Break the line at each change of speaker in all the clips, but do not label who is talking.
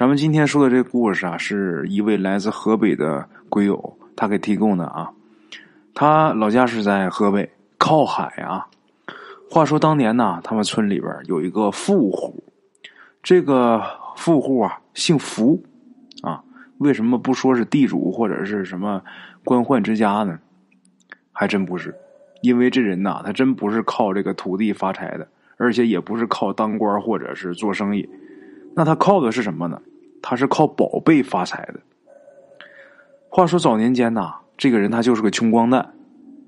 咱们今天说的这个故事啊，是一位来自河北的鬼友他给提供的啊。他老家是在河北，靠海啊。话说当年呢，他们村里边有一个富户，这个富户啊姓福啊。为什么不说是地主或者是什么官宦之家呢？还真不是，因为这人呐，他真不是靠这个土地发财的，而且也不是靠当官或者是做生意，那他靠的是什么呢？他是靠宝贝发财的。话说早年间呐，这个人他就是个穷光蛋，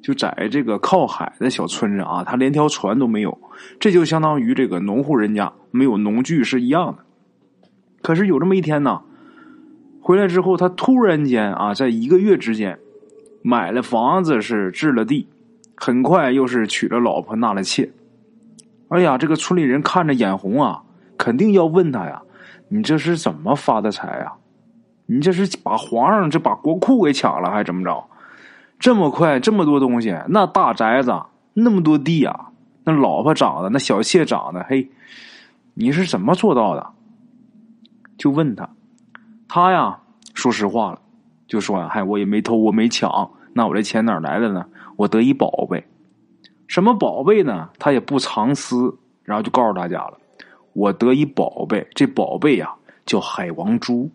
就在这个靠海的小村子啊，他连条船都没有，这就相当于这个农户人家没有农具是一样的。可是有这么一天呢，回来之后，他突然间啊，在一个月之间买了房子，是置了地，很快又是娶了老婆，纳了妾。哎呀，这个村里人看着眼红啊，肯定要问他呀。你这是怎么发的财呀？你这是把皇上这把国库给抢了，还怎么着？这么快，这么多东西，那大宅子，那么多地啊，那老婆长得，那小妾长得，嘿，你是怎么做到的？就问他，他呀，说实话了，就说呀，嗨，我也没偷，我没抢，那我这钱哪来的呢？我得一宝贝，什么宝贝呢？他也不藏私，然后就告诉大家了。我得一宝贝，这宝贝呀叫海王珠。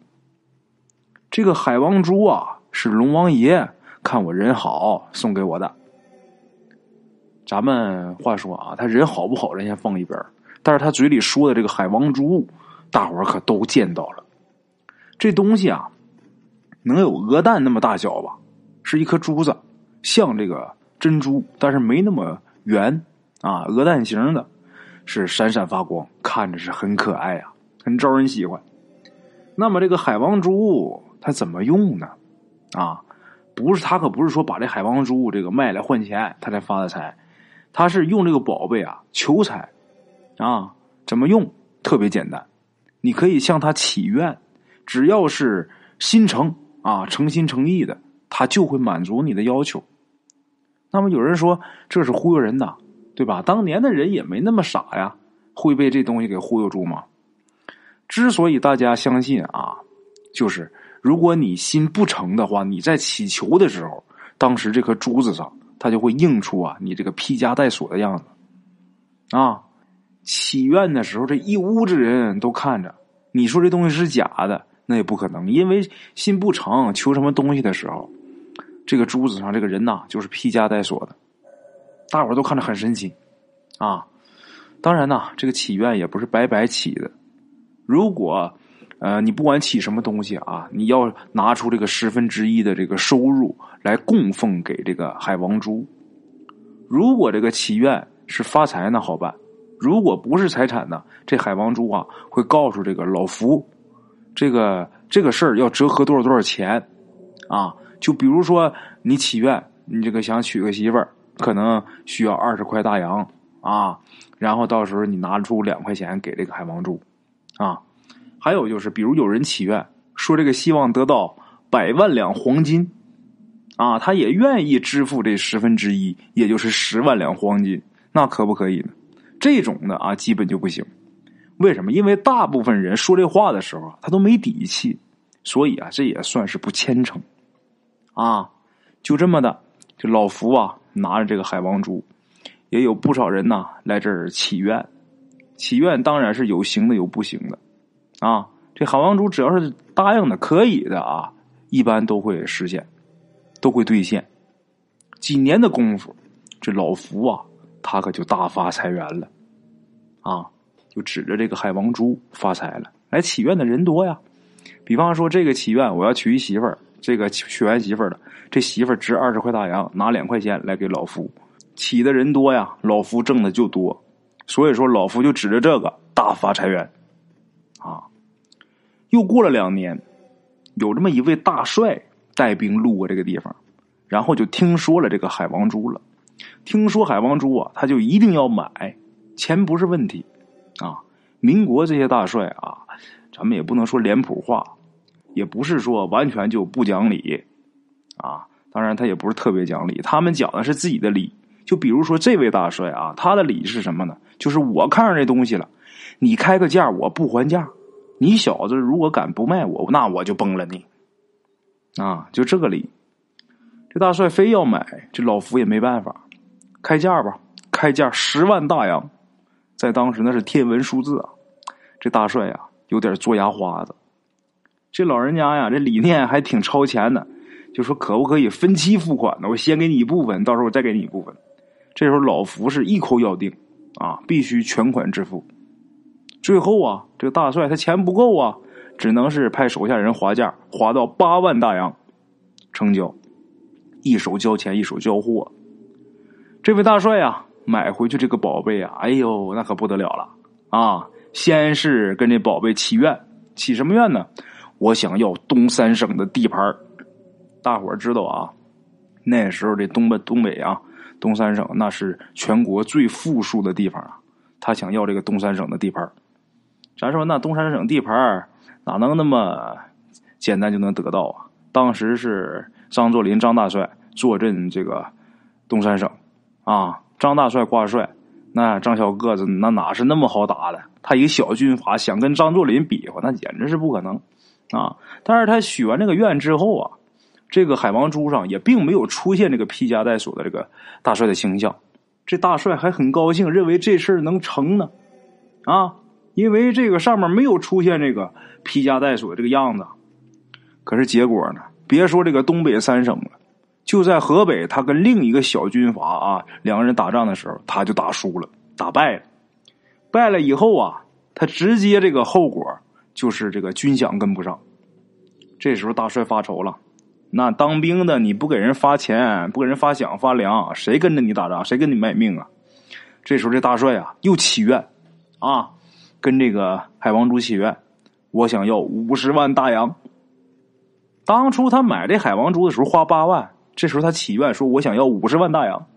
这个海王珠啊，是龙王爷看我人好送给我的。咱们话说啊，他人好不好，人先放一边但是他嘴里说的这个海王珠，大伙儿可都见到了。这东西啊，能有鹅蛋那么大小吧？是一颗珠子，像这个珍珠，但是没那么圆啊，鹅蛋形的。是闪闪发光，看着是很可爱呀，很招人喜欢。那么这个海王珠它怎么用呢？啊，不是他可不是说把这海王珠这个卖来换钱，他才发的财。他是用这个宝贝啊求财啊，怎么用？特别简单，你可以向他祈愿，只要是心诚啊，诚心诚意的，他就会满足你的要求。那么有人说这是忽悠人的。对吧？当年的人也没那么傻呀，会被这东西给忽悠住吗？之所以大家相信啊，就是如果你心不诚的话，你在祈求的时候，当时这颗珠子上，它就会映出啊你这个披枷带锁的样子啊。祈愿的时候，这一屋子人都看着，你说这东西是假的，那也不可能，因为心不诚，求什么东西的时候，这个珠子上这个人呐，就是披枷带锁的。大伙都看着很神奇，啊，当然呢，这个祈愿也不是白白祈的。如果，呃，你不管起什么东西啊，你要拿出这个十分之一的这个收入来供奉给这个海王珠。如果这个祈愿是发财那好办；如果不是财产呢，这海王珠啊会告诉这个老福，这个这个事儿要折合多少多少钱，啊，就比如说你祈愿，你这个想娶个媳妇儿。可能需要二十块大洋啊，然后到时候你拿出两块钱给这个海王柱啊。还有就是，比如有人祈愿说这个希望得到百万两黄金啊，他也愿意支付这十分之一，也就是十万两黄金，那可不可以呢？这种的啊，基本就不行。为什么？因为大部分人说这话的时候，他都没底气，所以啊，这也算是不虔诚啊。就这么的，这老福啊。拿着这个海王珠，也有不少人呐来这儿祈愿。祈愿当然是有行的，有不行的啊。这海王珠只要是答应的，可以的啊，一般都会实现，都会兑现。几年的功夫，这老福啊，他可就大发财源了啊！就指着这个海王珠发财了。来祈愿的人多呀，比方说这个祈愿，我要娶一媳妇儿。这个娶完媳妇儿了，这媳妇儿值二十块大洋，拿两块钱来给老夫，起的人多呀，老夫挣的就多，所以说老夫就指着这个大发财源，啊，又过了两年，有这么一位大帅带兵路过这个地方，然后就听说了这个海王珠了，听说海王珠啊，他就一定要买，钱不是问题，啊，民国这些大帅啊，咱们也不能说脸谱化。也不是说完全就不讲理，啊，当然他也不是特别讲理，他们讲的是自己的理。就比如说这位大帅啊，他的理是什么呢？就是我看上这东西了，你开个价我不还价，你小子如果敢不卖我，那我就崩了你。啊，就这个理。这大帅非要买，这老福也没办法，开价吧，开价十万大洋，在当时那是天文数字啊。这大帅呀，有点做牙花子。这老人家呀，这理念还挺超前的，就说可不可以分期付款呢？我先给你一部分，到时候我再给你一部分。这时候老福是一口咬定，啊，必须全款支付。最后啊，这个大帅他钱不够啊，只能是派手下人划价，划到八万大洋，成交。一手交钱，一手交货。这位大帅呀，买回去这个宝贝啊，哎呦，那可不得了了啊！先是跟这宝贝祈愿，祈什么愿呢？我想要东三省的地盘大伙儿知道啊，那时候这东北东北啊，东三省那是全国最富庶的地方啊。他想要这个东三省的地盘咱说那东三省地盘哪能那么简单就能得到啊？当时是张作霖张大帅坐镇这个东三省啊，张大帅挂帅，那张小个子那哪是那么好打的？他一个小军阀想跟张作霖比划，那简直是不可能啊！但是他许完这个愿之后啊，这个海王珠上也并没有出现这个披枷带锁的这个大帅的形象。这大帅还很高兴，认为这事儿能成呢，啊，因为这个上面没有出现这个披枷带锁这个样子。可是结果呢？别说这个东北三省了，就在河北，他跟另一个小军阀啊，两个人打仗的时候，他就打输了，打败了。败了以后啊，他直接这个后果就是这个军饷跟不上。这时候大帅发愁了。那当兵的你不给人发钱，不给人发饷发粮，谁跟着你打仗？谁跟你卖命啊？这时候这大帅啊又祈愿，啊，跟这个海王珠祈愿，我想要五十万大洋。当初他买这海王珠的时候花八万，这时候他祈愿说我想要五十万大洋。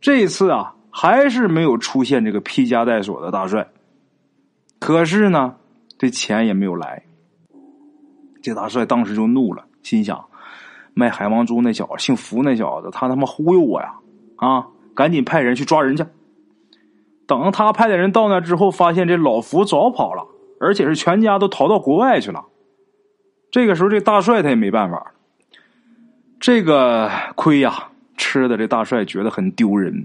这次啊还是没有出现这个披枷带锁的大帅，可是呢这钱也没有来。这大帅当时就怒了，心想。卖海王珠那小子，姓福那小子，他他妈忽悠我呀！啊，赶紧派人去抓人去。等他派的人到那之后，发现这老福早跑了，而且是全家都逃到国外去了。这个时候，这大帅他也没办法，这个亏呀，吃的这大帅觉得很丢人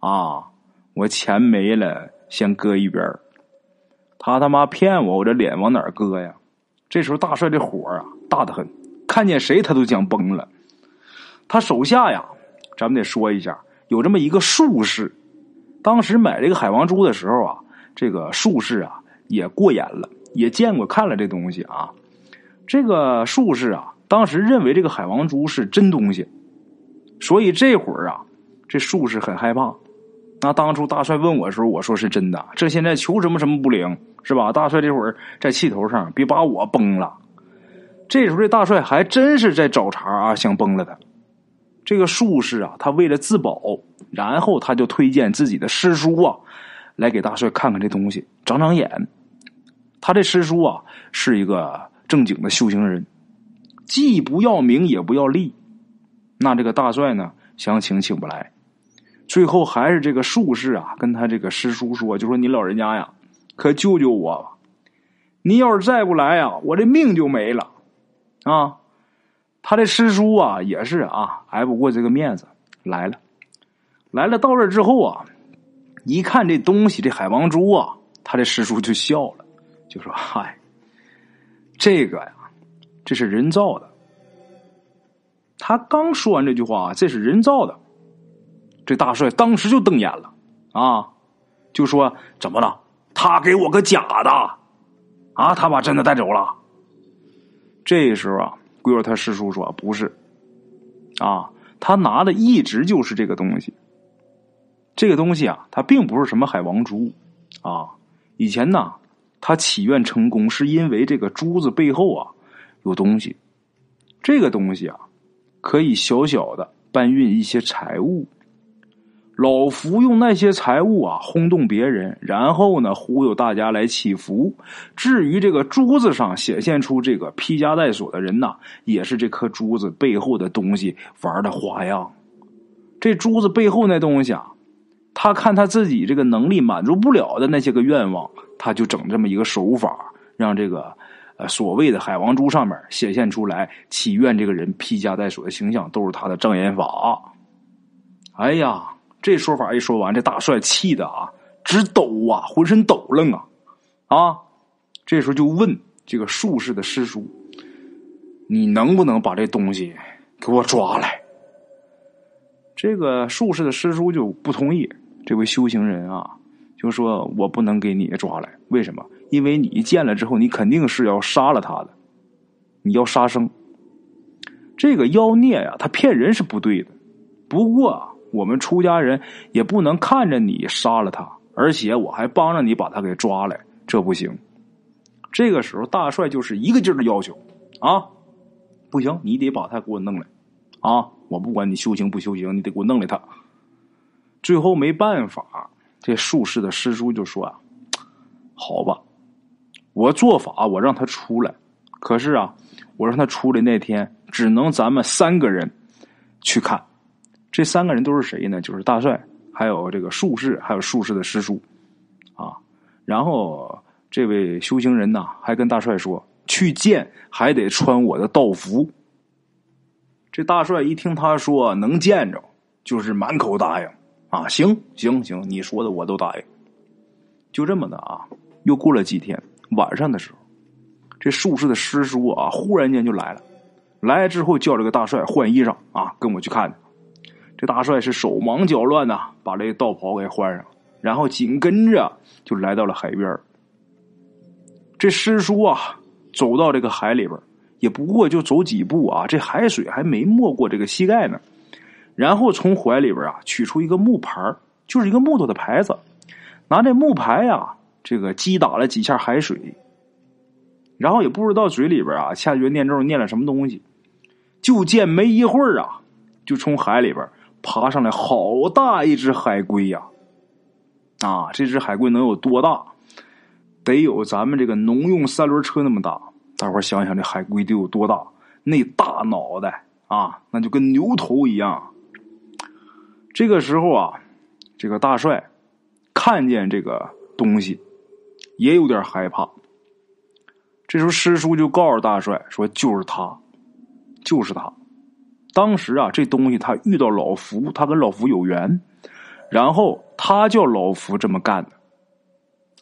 啊！我钱没了，先搁一边他他妈骗我，我这脸往哪搁呀？这时候，大帅这火啊，大的很。看见谁他都想崩了，他手下呀，咱们得说一下，有这么一个术士，当时买这个海王珠的时候啊，这个术士啊也过眼了，也见过看了这东西啊，这个术士啊，当时认为这个海王珠是真东西，所以这会儿啊，这术士很害怕。那当初大帅问我的时候，我说是真的，这现在求什么什么不灵，是吧？大帅这会儿在气头上，别把我崩了。这时候，这大帅还真是在找茬啊，想崩了他。这个术士啊，他为了自保，然后他就推荐自己的师叔啊，来给大帅看看这东西，长长眼。他这师叔啊，是一个正经的修行人，既不要名也不要利。那这个大帅呢，想请请不来，最后还是这个术士啊，跟他这个师叔说，就说你老人家呀，可救救我吧！你要是再不来呀，我这命就没了。啊，他这师叔啊也是啊，挨不过这个面子，来了，来了到这之后啊，一看这东西，这海王珠啊，他这师叔就笑了，就说：“嗨，这个呀，这是人造的。”他刚说完这句话，这是人造的，这大帅当时就瞪眼了啊，就说：“怎么了？他给我个假的啊？他把真的带走了？”这时候啊，龟儿他师叔说不是，啊，他拿的一直就是这个东西。这个东西啊，它并不是什么海王珠，啊，以前呢，他祈愿成功是因为这个珠子背后啊有东西，这个东西啊可以小小的搬运一些财物。老福用那些财物啊轰动别人，然后呢忽悠大家来祈福。至于这个珠子上显现出这个披枷带锁的人呐，也是这颗珠子背后的东西玩的花样。这珠子背后那东西啊，他看他自己这个能力满足不了的那些个愿望，他就整这么一个手法，让这个呃所谓的海王珠上面显现出来祈愿这个人披枷带锁的形象，都是他的障眼法。哎呀，这说法一说完，这大帅气的啊直抖啊，浑身抖楞啊啊！这时候就问这个术士的师叔：“你能不能把这东西给我抓来？”这个术士的师叔就不同意。这位修行人啊，就说：“我不能给你抓来，为什么？因为你见了之后，你肯定是要杀了他的，你要杀生。这个妖孽呀，他骗人是不对的。不过我们出家人也不能看着你杀了他，而且我还帮着你把他给抓来，这不行。这个时候，大帅就是一个劲儿的要求啊，不行，你得把他给我弄来啊！我不管你修行不修行，你得给我弄来他。”最后没办法，这术士的师叔就说：“啊，好吧，我做法，我让他出来。可是啊，我让他出来那天，只能咱们三个人去看。这三个人都是谁呢？就是大帅，还有这个术士，还有术士的师叔啊。然后这位修行人呐，还跟大帅说，去见还得穿我的道服。这大帅一听他说能见着，就是满口答应。”啊，行行行，你说的我都答应。就这么的啊，又过了几天，晚上的时候，这术士的师叔啊，忽然间就来了。来了之后，叫这个大帅换衣裳啊，跟我去看。这大帅是手忙脚乱呐，把这道袍给换上，然后紧跟着就来到了海边。这师叔啊，走到这个海里边，也不过就走几步啊，这海水还没没过这个膝盖呢。然后从怀里边啊取出一个木牌就是一个木头的牌子，拿这木牌呀，这个击打了几下海水，然后也不知道嘴里边啊下绝念咒念了什么东西，就见没一会儿啊，就从海里边爬上来好大一只海龟呀！啊，这只海龟能有多大？得有咱们这个农用三轮车那么大。大伙想想，这海龟得有多大？那大脑袋啊，那就跟牛头一样。这个时候啊，这个大帅看见这个东西，也有点害怕。这时候师叔就告诉大帅说：“就是他，就是他。当时啊，这东西他遇到老福，他跟老福有缘，然后他叫老福这么干的。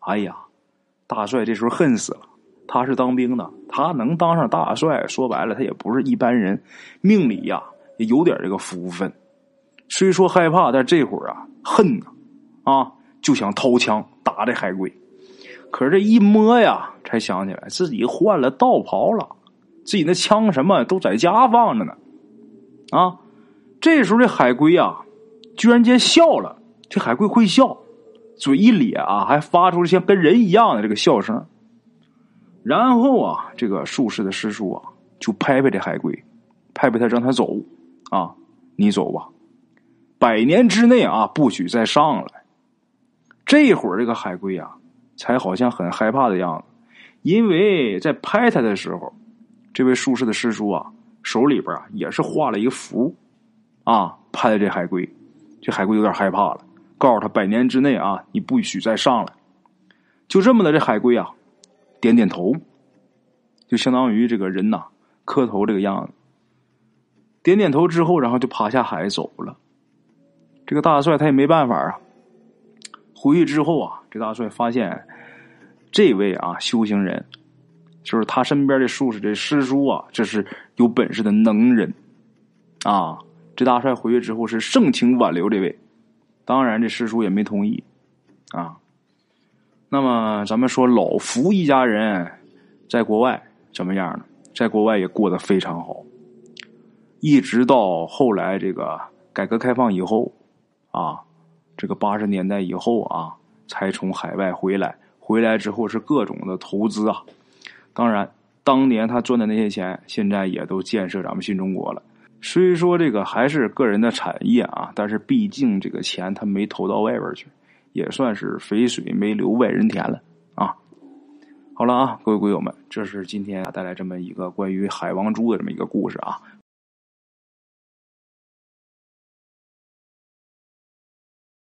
哎呀，大帅这时候恨死了。他是当兵的，他能当上大帅，说白了，他也不是一般人，命里呀也有点这个福分。”虽说害怕，但这会儿啊，恨呐，啊，就想掏枪打这海龟。可是这一摸呀，才想起来自己换了道袍了，自己那枪什么都在家放着呢。啊，这时候这海龟啊，居然间笑了。这海龟会笑，嘴一咧啊，还发出像跟人一样的这个笑声。然后啊，这个术士的师叔啊，就拍拍这海龟，拍拍他，让他走啊，你走吧。百年之内啊，不许再上来。这会儿这个海龟啊，才好像很害怕的样子，因为在拍他的时候，这位术士的师叔啊，手里边啊也是画了一个符，啊，拍这海龟，这海龟有点害怕了，告诉他百年之内啊，你不许再上来。就这么的，这海龟啊，点点头，就相当于这个人呐磕头这个样子，点点头之后，然后就爬下海走了。这个大帅他也没办法啊。回去之后啊，这大帅发现这位啊修行人，就是他身边的术士这师叔啊，这是有本事的能人啊。这大帅回去之后是盛情挽留这位，当然这师叔也没同意啊。那么咱们说老福一家人在国外怎么样呢？在国外也过得非常好，一直到后来这个改革开放以后。啊，这个八十年代以后啊，才从海外回来。回来之后是各种的投资啊。当然，当年他赚的那些钱，现在也都建设咱们新中国了。虽说这个还是个人的产业啊，但是毕竟这个钱他没投到外边去，也算是肥水没流外人田了啊。好了啊，各位股友们，这是今天带来这么一个关于海王珠的这么一个故事啊。